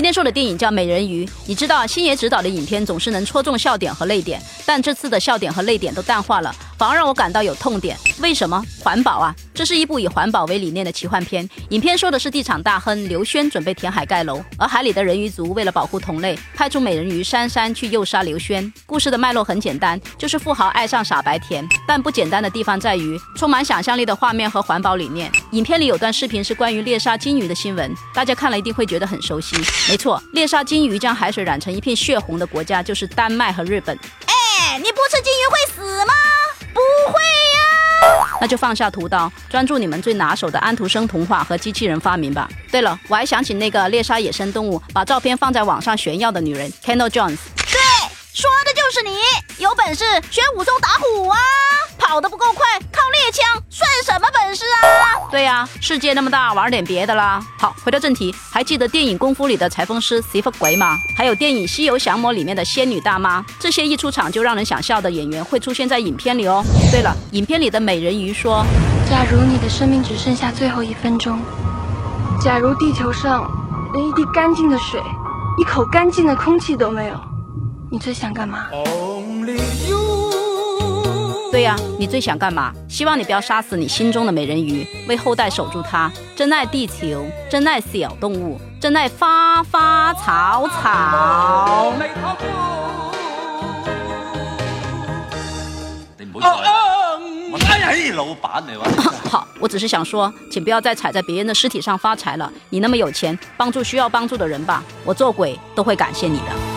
今天说的电影叫《美人鱼》，你知道星爷执导的影片总是能戳中笑点和泪点，但这次的笑点和泪点都淡化了，反而让我感到有痛点。为什么？环保啊！这是一部以环保为理念的奇幻片。影片说的是地产大亨刘轩准备填海盖楼，而海里的人鱼族为了保护同类，派出美人鱼珊珊去诱杀刘轩。故事的脉络很简单，就是富豪爱上傻白甜。但不简单的地方在于充满想象力的画面和环保理念。影片里有段视频是关于猎杀金鱼的新闻，大家看了一定会觉得很熟悉。没错，猎杀金鱼将海水染成一片血红的国家就是丹麦和日本。哎，你不吃金鱼会死吗？那就放下屠刀，专注你们最拿手的安徒生童话和机器人发明吧。对了，我还想起那个猎杀野生动物，把照片放在网上炫耀的女人 Kendall Jones。对，说的就是你，有本事学武松打虎啊！跑得不够快，对呀，世界那么大，玩点别的啦。好，回到正题，还记得电影《功夫》里的裁缝师媳妇鬼吗？还有电影《西游降魔》里面的仙女大妈，这些一出场就让人想笑的演员会出现在影片里哦。对了，影片里的美人鱼说：“假如你的生命只剩下最后一分钟，假如地球上连一滴干净的水、一口干净的空气都没有，你最想干嘛？”对呀，你最想干嘛？希望你不要杀死你心中的美人鱼，为后代守住它。珍爱地球，珍爱小动物，珍爱花花草草。你唔好再，我哎呀，老闆嚟話。好，我只是想说，请不要再踩在别人的尸体上发财了。你那么有钱，帮助需要帮助的人吧。我做鬼都会感谢你的。